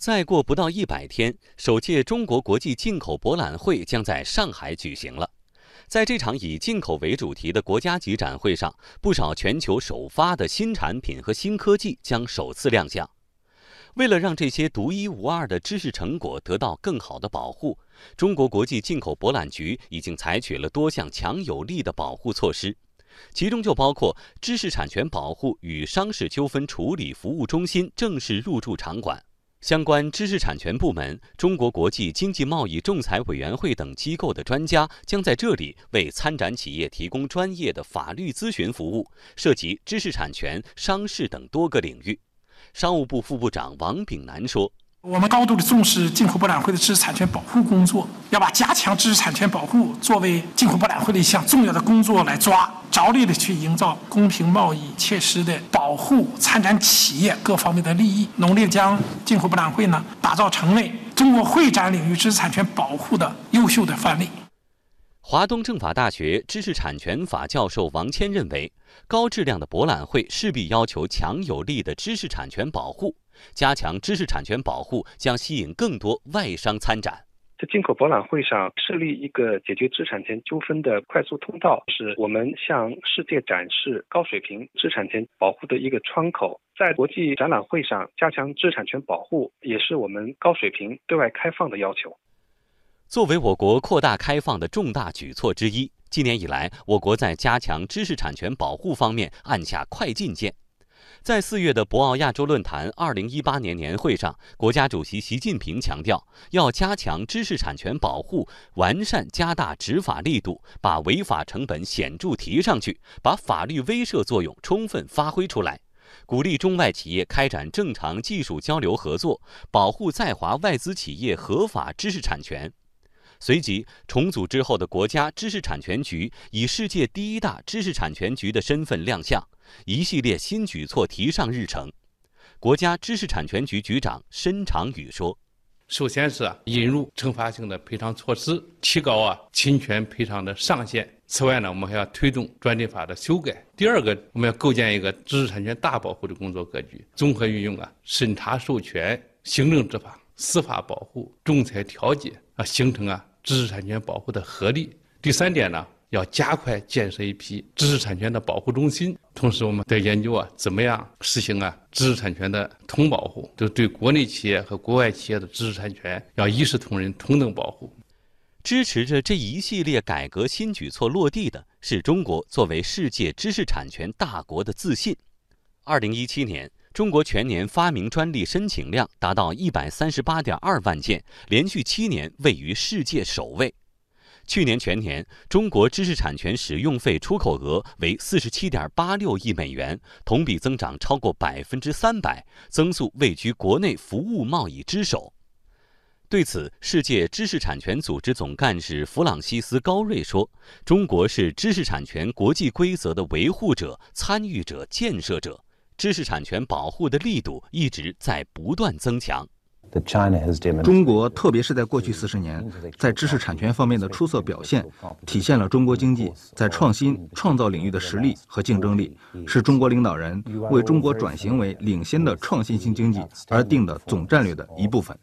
再过不到一百天，首届中国国际进口博览会将在上海举行了。在这场以进口为主题的国家级展会上，不少全球首发的新产品和新科技将首次亮相。为了让这些独一无二的知识成果得到更好的保护，中国国际进口博览局已经采取了多项强有力的保护措施，其中就包括知识产权保护与商事纠纷处理服务中心正式入驻场馆。相关知识产权部门、中国国际经济贸易仲裁委员会等机构的专家将在这里为参展企业提供专业的法律咨询服务，涉及知识产权、商事等多个领域。商务部副部长王炳南说。我们高度的重视进口博览会的知识产权保护工作，要把加强知识产权保护作为进口博览会的一项重要的工作来抓，着力的去营造公平贸易，切实的保保护参展企业各方面的利益，努力将进口博览会呢打造成为中国会展领域知识产权保护的优秀的范例。华东政法大学知识产权法教授王谦认为，高质量的博览会势必要求强有力的知识产权保护。加强知识产权保护将吸引更多外商参展。在进口博览会上设立一个解决知识产权纠纷的快速通道，是我们向世界展示高水平知识产权保护的一个窗口。在国际展览会上加强知识产权保护，也是我们高水平对外开放的要求。作为我国扩大开放的重大举措之一，今年以来，我国在加强知识产权保护方面按下快进键。在四月的博鳌亚洲论坛二零一八年年会上，国家主席习近平强调，要加强知识产权保护，完善加大执法力度，把违法成本显著提上去，把法律威慑作用充分发挥出来，鼓励中外企业开展正常技术交流合作，保护在华外资企业合法知识产权。随即，重组之后的国家知识产权局以世界第一大知识产权局的身份亮相，一系列新举措提上日程。国家知识产权局局长申长宇说：“首先是引入惩罚性的赔偿措施，提高啊侵权赔偿的上限。此外呢，我们还要推动专利法的修改。第二个，我们要构建一个知识产权大保护的工作格局，综合运用啊审查授权、行政执法、司法保护、仲裁调解啊，形成啊。”知识产权保护的合力。第三点呢，要加快建设一批知识产权的保护中心。同时，我们在研究啊，怎么样实行啊知识产权的同保护，就对国内企业和国外企业的知识产权要一视同仁、同等保护。支持着这一系列改革新举措落地的是中国作为世界知识产权大国的自信。二零一七年。中国全年发明专利申请量达到一百三十八点二万件，连续七年位于世界首位。去年全年，中国知识产权使用费出口额为四十七点八六亿美元，同比增长超过百分之三百，增速位居国内服务贸易之首。对此，世界知识产权组织总干事弗朗西斯·高瑞说：“中国是知识产权国际规则的维护者、参与者、建设者。”知识产权保护的力度一直在不断增强。中国，特别是在过去四十年，在知识产权方面的出色表现，体现了中国经济在创新创造领域的实力和竞争力，是中国领导人为中国转型为领先的创新型经济而定的总战略的一部分。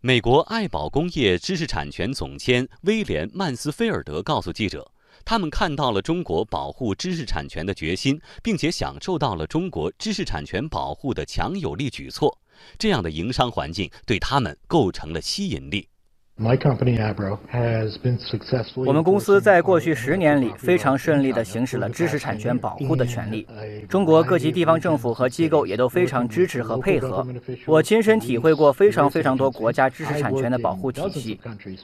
美国爱宝工业知识产权总监威廉·曼斯菲尔德告诉记者。他们看到了中国保护知识产权的决心，并且享受到了中国知识产权保护的强有力举措。这样的营商环境对他们构成了吸引力。我们公司在过去十年里非常顺利地行使了知识产权保护的权利。中国各级地方政府和机构也都非常支持和配合。我亲身体会过非常非常多国家知识产权的保护体系，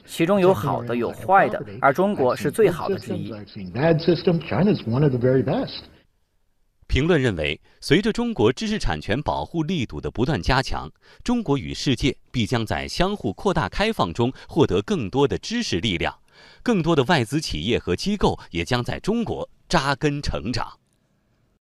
其中有好的，有坏的，而中国是最好的之一。评论认为，随着中国知识产权保护力度的不断加强，中国与世界必将在相互扩大开放中获得更多的知识力量，更多的外资企业和机构也将在中国扎根成长。